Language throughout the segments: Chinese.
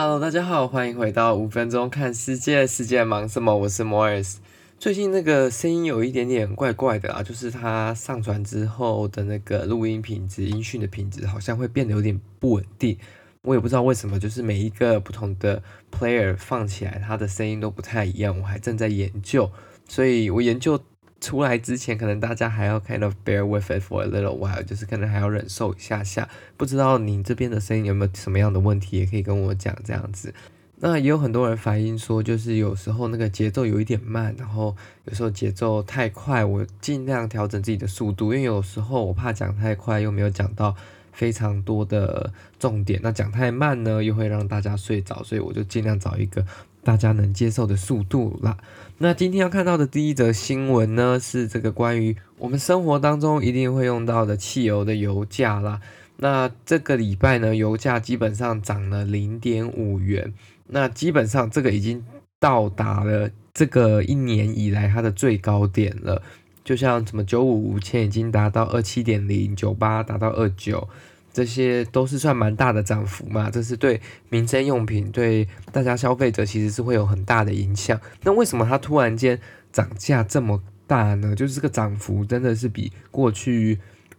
Hello，大家好，欢迎回到五分钟看世界，世界忙什么？我是 Morris。最近那个声音有一点点怪怪的啊，就是它上传之后的那个录音品质、音讯的品质好像会变得有点不稳定。我也不知道为什么，就是每一个不同的 player 放起来，它的声音都不太一样。我还正在研究，所以我研究。出来之前，可能大家还要 kind of bear with it for a little while，就是可能还要忍受一下下。不知道你这边的声音有没有什么样的问题，也可以跟我讲这样子。那也有很多人反映说，就是有时候那个节奏有一点慢，然后有时候节奏太快，我尽量调整自己的速度，因为有时候我怕讲太快，又没有讲到非常多的重点。那讲太慢呢，又会让大家睡着，所以我就尽量找一个。大家能接受的速度啦。那今天要看到的第一则新闻呢，是这个关于我们生活当中一定会用到的汽油的油价啦。那这个礼拜呢，油价基本上涨了零点五元。那基本上这个已经到达了这个一年以来它的最高点了。就像什么九五五千已经达到二七点零，九八达到二九。这些都是算蛮大的涨幅嘛，这是对民生用品、对大家消费者其实是会有很大的影响。那为什么它突然间涨价这么大呢？就是这个涨幅真的是比过去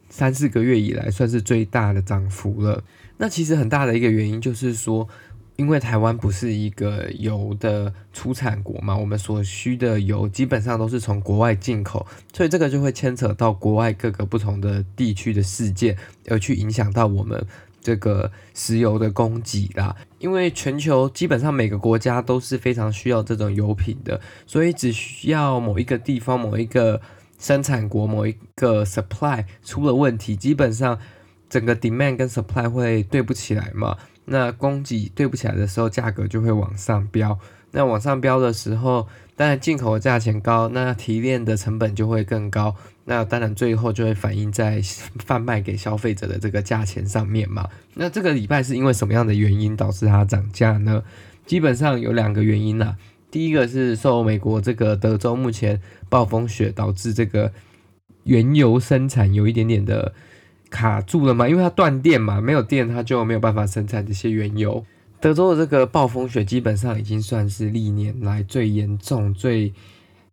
三四个月以来算是最大的涨幅了。那其实很大的一个原因就是说。因为台湾不是一个油的出产国嘛，我们所需的油基本上都是从国外进口，所以这个就会牵扯到国外各个不同的地区的事件，而去影响到我们这个石油的供给啦。因为全球基本上每个国家都是非常需要这种油品的，所以只需要某一个地方、某一个生产国、某一个 supply 出了问题，基本上整个 demand 跟 supply 会对不起来嘛。那供给对不起来的时候，价格就会往上飙。那往上飙的时候，当然进口的价钱高，那提炼的成本就会更高。那当然最后就会反映在贩卖给消费者的这个价钱上面嘛。那这个礼拜是因为什么样的原因导致它涨价呢？基本上有两个原因啦。第一个是受美国这个德州目前暴风雪导致这个原油生产有一点点的。卡住了嘛？因为它断电嘛，没有电它就没有办法生产这些原油。德州的这个暴风雪基本上已经算是历年来最严重、最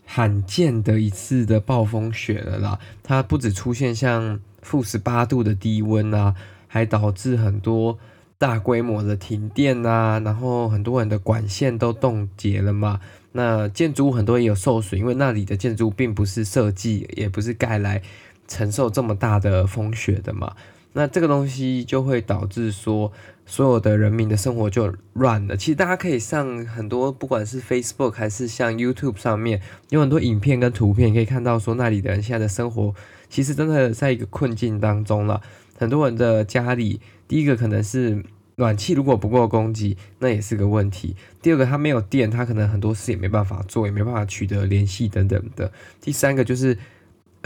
罕见的一次的暴风雪了啦。它不止出现像负十八度的低温啊，还导致很多大规模的停电啊，然后很多人的管线都冻结了嘛。那建筑物很多也有受损，因为那里的建筑物并不是设计，也不是盖来。承受这么大的风雪的嘛，那这个东西就会导致说，所有的人民的生活就乱了。其实大家可以上很多，不管是 Facebook 还是像 YouTube 上面，有很多影片跟图片，可以看到说那里的人现在的生活其实真的在一个困境当中了。很多人的家里，第一个可能是暖气如果不够供给，那也是个问题。第二个他没有电，他可能很多事也没办法做，也没办法取得联系等等的。第三个就是。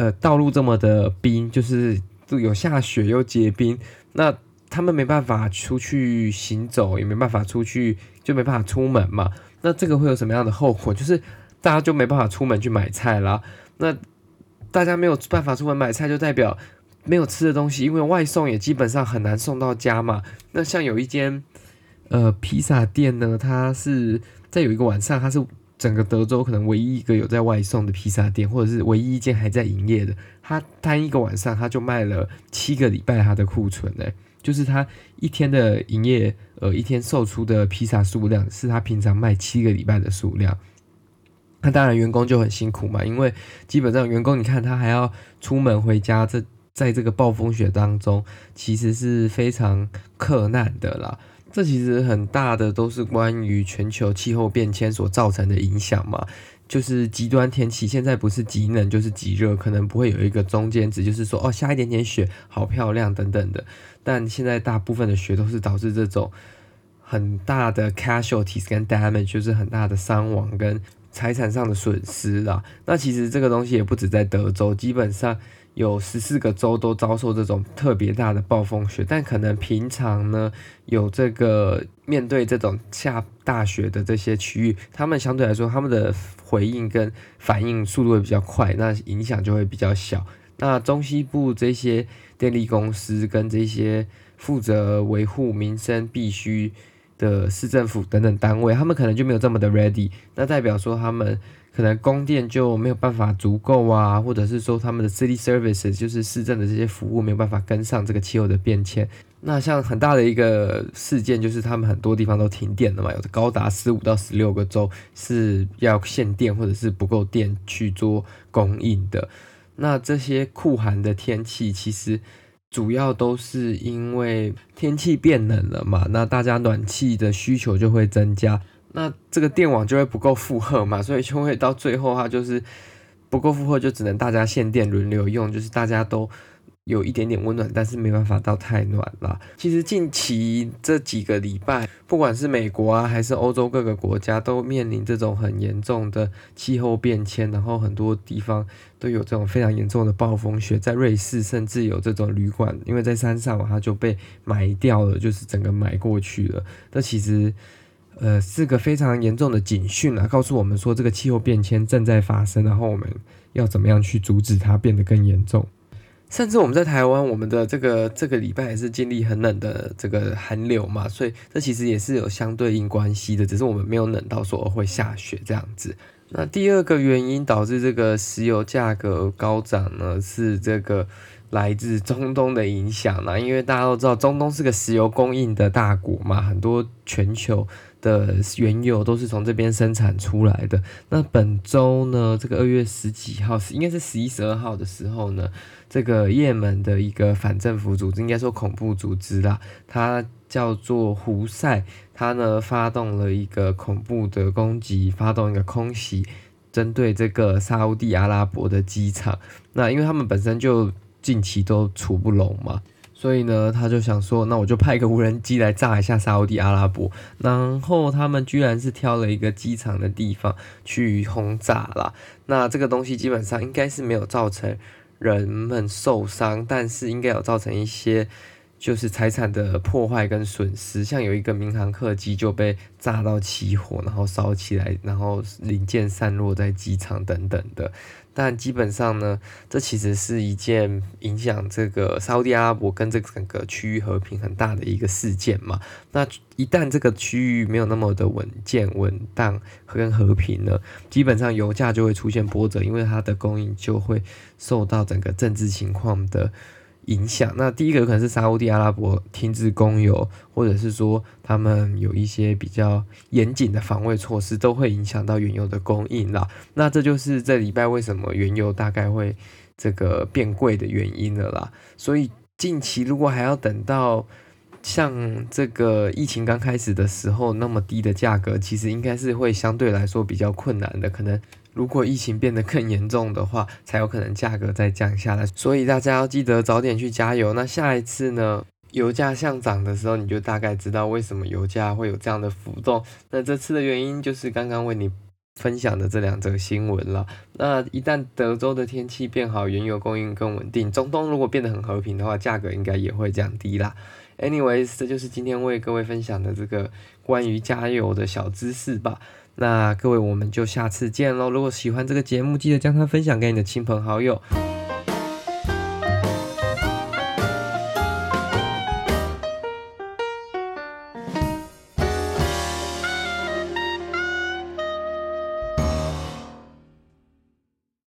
呃，道路这么的冰，就是有下雪又结冰，那他们没办法出去行走，也没办法出去，就没办法出门嘛。那这个会有什么样的后果？就是大家就没办法出门去买菜啦。那大家没有办法出门买菜，就代表没有吃的东西，因为外送也基本上很难送到家嘛。那像有一间呃披萨店呢，它是在有一个晚上，它是。整个德州可能唯一一个有在外送的披萨店，或者是唯一一间还在营业的，他单一个晚上他就卖了七个礼拜他的库存呢，就是他一天的营业，呃，一天售出的披萨数量是他平常卖七个礼拜的数量。那当然员工就很辛苦嘛，因为基本上员工你看他还要出门回家，这在这个暴风雪当中，其实是非常克难的啦。这其实很大的都是关于全球气候变迁所造成的影响嘛，就是极端天气，现在不是极冷就是极热，可能不会有一个中间值，就是说哦，下一点点雪好漂亮等等的。但现在大部分的雪都是导致这种很大的 casualties 跟 damage，就是很大的伤亡跟财产上的损失啦。那其实这个东西也不止在德州，基本上。有十四个州都遭受这种特别大的暴风雪，但可能平常呢，有这个面对这种下大雪的这些区域，他们相对来说他们的回应跟反应速度会比较快，那影响就会比较小。那中西部这些电力公司跟这些负责维护民生必须的市政府等等单位，他们可能就没有这么的 ready，那代表说他们可能供电就没有办法足够啊，或者是说他们的 city services 就是市政的这些服务没有办法跟上这个气候的变迁。那像很大的一个事件就是他们很多地方都停电了嘛，有高达十五到十六个州是要限电或者是不够电去做供应的。那这些酷寒的天气其实。主要都是因为天气变冷了嘛，那大家暖气的需求就会增加，那这个电网就会不够负荷嘛，所以就会到最后它就是不够负荷，就只能大家限电轮流用，就是大家都。有一点点温暖，但是没办法到太暖了。其实近期这几个礼拜，不管是美国啊，还是欧洲各个国家，都面临这种很严重的气候变迁，然后很多地方都有这种非常严重的暴风雪。在瑞士，甚至有这种旅馆，因为在山上，它就被埋掉了，就是整个埋过去了。这其实，呃，是个非常严重的警讯啊，告诉我们说这个气候变迁正在发生，然后我们要怎么样去阻止它变得更严重。甚至我们在台湾，我们的这个这个礼拜也是经历很冷的这个寒流嘛，所以这其实也是有相对应关系的，只是我们没有冷到说会下雪这样子。那第二个原因导致这个石油价格高涨呢，是这个来自中东的影响啦，因为大家都知道中东是个石油供应的大国嘛，很多全球。的原油都是从这边生产出来的。那本周呢，这个二月十几号是应该是十一、十二号的时候呢，这个也门的一个反政府组织，应该说恐怖组织啦，它叫做胡塞，它呢发动了一个恐怖的攻击，发动一个空袭，针对这个沙乌地阿拉伯的机场。那因为他们本身就近期都处不拢嘛。所以呢，他就想说，那我就派一个无人机来炸一下沙乌地阿拉伯。然后他们居然是挑了一个机场的地方去轰炸啦。那这个东西基本上应该是没有造成人们受伤，但是应该有造成一些。就是财产的破坏跟损失，像有一个民航客机就被炸到起火，然后烧起来，然后零件散落在机场等等的。但基本上呢，这其实是一件影响这个沙乌地阿拉伯跟这整个区域和平很大的一个事件嘛。那一旦这个区域没有那么的稳健、稳当跟和平呢，基本上油价就会出现波折，因为它的供应就会受到整个政治情况的。影响。那第一个可能是沙乌地阿拉伯停止供油，或者是说他们有一些比较严谨的防卫措施，都会影响到原油的供应啦。那这就是这礼拜为什么原油大概会这个变贵的原因了啦。所以近期如果还要等到像这个疫情刚开始的时候那么低的价格，其实应该是会相对来说比较困难的，可能。如果疫情变得更严重的话，才有可能价格再降下来。所以大家要记得早点去加油。那下一次呢，油价上涨的时候，你就大概知道为什么油价会有这样的浮动。那这次的原因就是刚刚为你分享的这两则新闻了。那一旦德州的天气变好，原油供应更稳定，中东如果变得很和平的话，价格应该也会降低啦。Anyways，这就是今天为各位分享的这个关于加油的小知识吧。那各位，我们就下次见喽！如果喜欢这个节目，记得将它分享给你的亲朋好友。